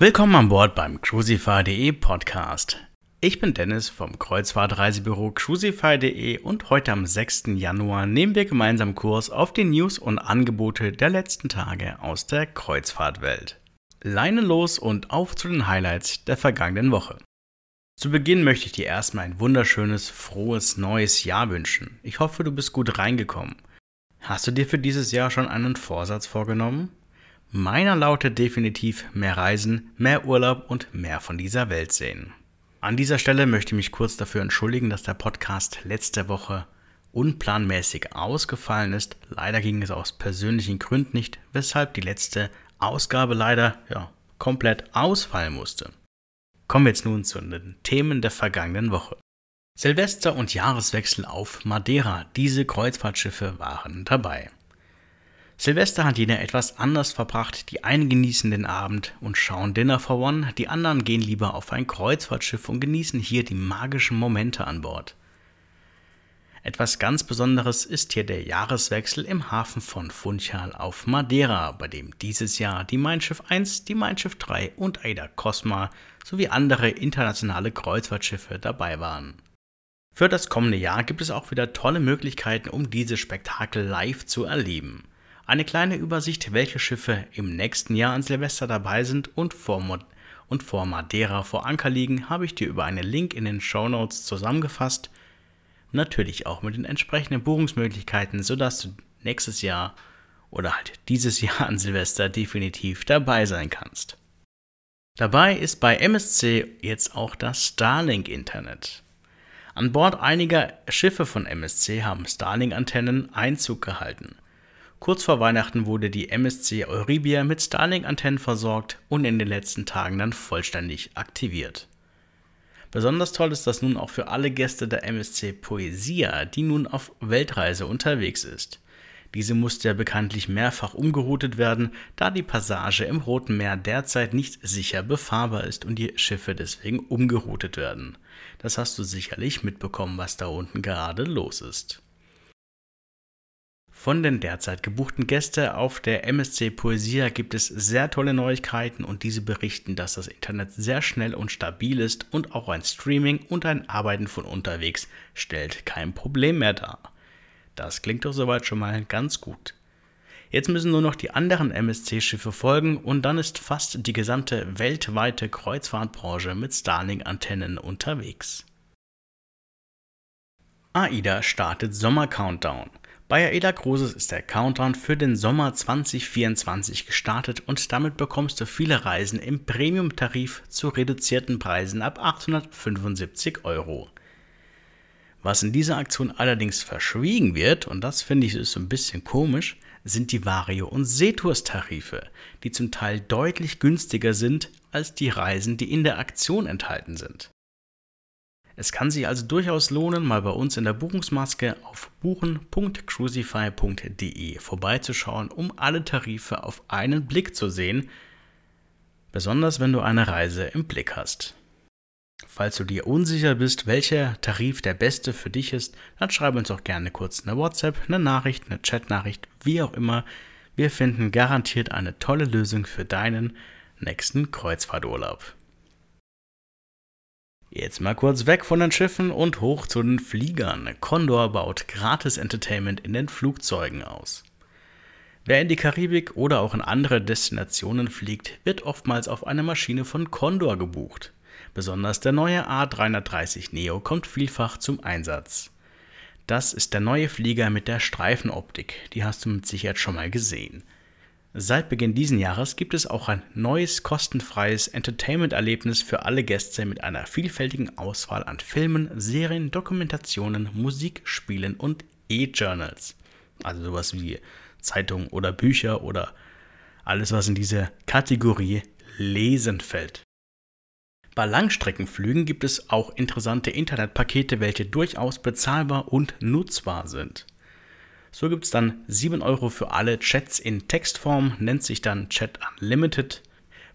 Willkommen an Bord beim Crucify.de Podcast. Ich bin Dennis vom Kreuzfahrtreisebüro Crucify.de und heute am 6. Januar nehmen wir gemeinsam Kurs auf die News und Angebote der letzten Tage aus der Kreuzfahrtwelt. Leine los und auf zu den Highlights der vergangenen Woche. Zu Beginn möchte ich dir erstmal ein wunderschönes, frohes neues Jahr wünschen. Ich hoffe, du bist gut reingekommen. Hast du dir für dieses Jahr schon einen Vorsatz vorgenommen? Meiner lautet definitiv mehr Reisen, mehr Urlaub und mehr von dieser Welt sehen. An dieser Stelle möchte ich mich kurz dafür entschuldigen, dass der Podcast letzte Woche unplanmäßig ausgefallen ist. Leider ging es aus persönlichen Gründen nicht, weshalb die letzte Ausgabe leider ja, komplett ausfallen musste. Kommen wir jetzt nun zu den Themen der vergangenen Woche. Silvester und Jahreswechsel auf Madeira. Diese Kreuzfahrtschiffe waren dabei. Silvester hat jeder etwas anders verbracht. Die einen genießen den Abend und schauen Dinner for One, die anderen gehen lieber auf ein Kreuzfahrtschiff und genießen hier die magischen Momente an Bord. Etwas ganz Besonderes ist hier der Jahreswechsel im Hafen von Funchal auf Madeira, bei dem dieses Jahr die Mein Schiff 1, die Mein Schiff 3 und Aida Cosma sowie andere internationale Kreuzfahrtschiffe dabei waren. Für das kommende Jahr gibt es auch wieder tolle Möglichkeiten, um dieses Spektakel live zu erleben. Eine kleine Übersicht, welche Schiffe im nächsten Jahr an Silvester dabei sind und vor, Mod und vor Madeira vor Anker liegen, habe ich dir über einen Link in den Show Notes zusammengefasst – Natürlich auch mit den entsprechenden Buchungsmöglichkeiten, sodass du nächstes Jahr oder halt dieses Jahr an Silvester definitiv dabei sein kannst. Dabei ist bei MSC jetzt auch das Starlink-Internet. An Bord einiger Schiffe von MSC haben Starlink-Antennen Einzug gehalten. Kurz vor Weihnachten wurde die MSC Euribia mit Starlink-Antennen versorgt und in den letzten Tagen dann vollständig aktiviert. Besonders toll ist das nun auch für alle Gäste der MSC Poesia, die nun auf Weltreise unterwegs ist. Diese musste ja bekanntlich mehrfach umgeroutet werden, da die Passage im Roten Meer derzeit nicht sicher befahrbar ist und die Schiffe deswegen umgeroutet werden. Das hast du sicherlich mitbekommen, was da unten gerade los ist. Von den derzeit gebuchten Gästen auf der MSC Poesia gibt es sehr tolle Neuigkeiten und diese berichten, dass das Internet sehr schnell und stabil ist und auch ein Streaming und ein Arbeiten von unterwegs stellt kein Problem mehr dar. Das klingt doch soweit schon mal ganz gut. Jetzt müssen nur noch die anderen MSC-Schiffe folgen und dann ist fast die gesamte weltweite Kreuzfahrtbranche mit Starlink-Antennen unterwegs. AIDA startet Sommer-Countdown. Bei Aida Cruises ist der Countdown für den Sommer 2024 gestartet und damit bekommst du viele Reisen im Premium-Tarif zu reduzierten Preisen ab 875 Euro. Was in dieser Aktion allerdings verschwiegen wird, und das finde ich ist so ein bisschen komisch, sind die Vario- und Seetours-Tarife, die zum Teil deutlich günstiger sind als die Reisen, die in der Aktion enthalten sind. Es kann sich also durchaus lohnen, mal bei uns in der Buchungsmaske auf buchen.crucify.de vorbeizuschauen, um alle Tarife auf einen Blick zu sehen, besonders wenn du eine Reise im Blick hast. Falls du dir unsicher bist, welcher Tarif der beste für dich ist, dann schreib uns auch gerne kurz eine WhatsApp, eine Nachricht, eine Chatnachricht, wie auch immer. Wir finden garantiert eine tolle Lösung für deinen nächsten Kreuzfahrturlaub. Jetzt mal kurz weg von den Schiffen und hoch zu den Fliegern. Condor baut gratis Entertainment in den Flugzeugen aus. Wer in die Karibik oder auch in andere Destinationen fliegt, wird oftmals auf eine Maschine von Condor gebucht. Besonders der neue A330 Neo kommt vielfach zum Einsatz. Das ist der neue Flieger mit der Streifenoptik, die hast du mit Sicherheit schon mal gesehen. Seit Beginn diesen Jahres gibt es auch ein neues kostenfreies Entertainment-Erlebnis für alle Gäste mit einer vielfältigen Auswahl an Filmen, Serien, Dokumentationen, Musik, Spielen und E-Journals. Also sowas wie Zeitungen oder Bücher oder alles, was in diese Kategorie Lesen fällt. Bei Langstreckenflügen gibt es auch interessante Internetpakete, welche durchaus bezahlbar und nutzbar sind. So gibt es dann 7 Euro für alle Chats in Textform, nennt sich dann Chat Unlimited.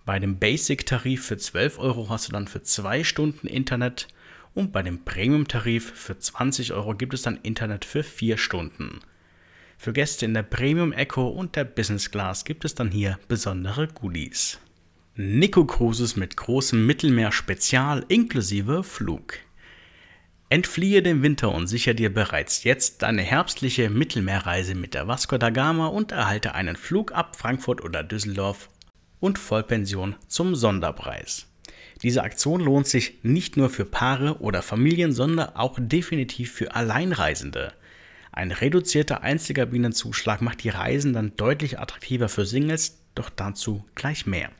Bei dem Basic-Tarif für 12 Euro hast du dann für 2 Stunden Internet und bei dem Premium-Tarif für 20 Euro gibt es dann Internet für 4 Stunden. Für Gäste in der Premium Echo und der Business Class gibt es dann hier besondere Goodies. Nico Cruises mit großem Mittelmeer-Spezial inklusive Flug. Entfliehe dem Winter und sichere dir bereits jetzt deine herbstliche Mittelmeerreise mit der Vasco da Gama und erhalte einen Flug ab Frankfurt oder Düsseldorf und Vollpension zum Sonderpreis. Diese Aktion lohnt sich nicht nur für Paare oder Familien, sondern auch definitiv für Alleinreisende. Ein reduzierter Einzelkabinenzuschlag macht die Reisen dann deutlich attraktiver für Singles, doch dazu gleich mehr.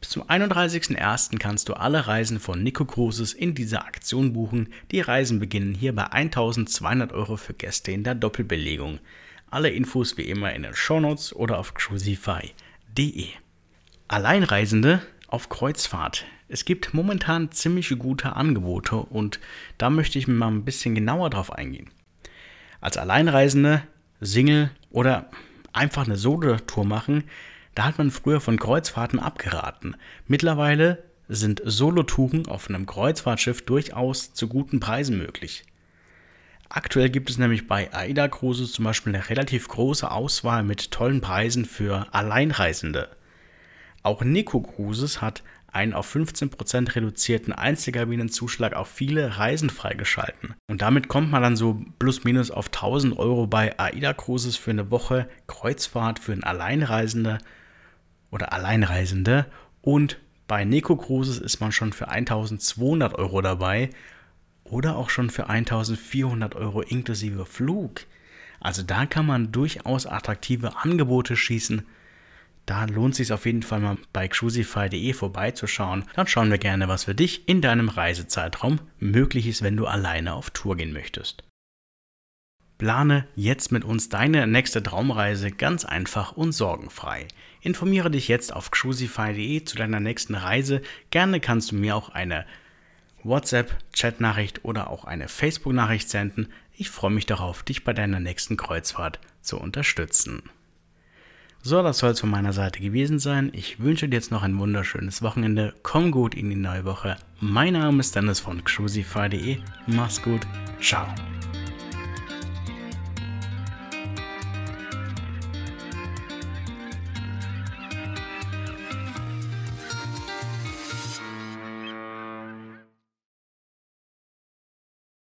Bis zum 31.01. kannst du alle Reisen von Nico Cruises in dieser Aktion buchen. Die Reisen beginnen hier bei 1200 Euro für Gäste in der Doppelbelegung. Alle Infos wie immer in den Shownotes oder auf cruisify.de. Alleinreisende auf Kreuzfahrt. Es gibt momentan ziemlich gute Angebote und da möchte ich mal ein bisschen genauer drauf eingehen. Als Alleinreisende, Single oder einfach eine Solo-Tour machen, da hat man früher von Kreuzfahrten abgeraten. Mittlerweile sind Solotouren auf einem Kreuzfahrtschiff durchaus zu guten Preisen möglich. Aktuell gibt es nämlich bei AIDA Cruises zum Beispiel eine relativ große Auswahl mit tollen Preisen für Alleinreisende. Auch Nico Cruises hat einen auf 15% reduzierten Einzelkabinenzuschlag auf viele Reisen freigeschalten. Und damit kommt man dann so plus minus auf 1000 Euro bei AIDA Cruises für eine Woche Kreuzfahrt für einen Alleinreisende oder Alleinreisende und bei Neko Cruises ist man schon für 1200 Euro dabei oder auch schon für 1400 Euro inklusive Flug. Also da kann man durchaus attraktive Angebote schießen. Da lohnt es sich auf jeden Fall mal bei cruisify.de vorbeizuschauen. Dann schauen wir gerne, was für dich in deinem Reisezeitraum möglich ist, wenn du alleine auf Tour gehen möchtest. Plane jetzt mit uns deine nächste Traumreise ganz einfach und sorgenfrei. Informiere dich jetzt auf cruisify.de zu deiner nächsten Reise. Gerne kannst du mir auch eine WhatsApp-Chat-Nachricht oder auch eine Facebook-Nachricht senden. Ich freue mich darauf, dich bei deiner nächsten Kreuzfahrt zu unterstützen. So, das soll es von meiner Seite gewesen sein. Ich wünsche dir jetzt noch ein wunderschönes Wochenende. Komm gut in die neue Woche. Mein Name ist Dennis von cruisify.de. Mach's gut. Ciao.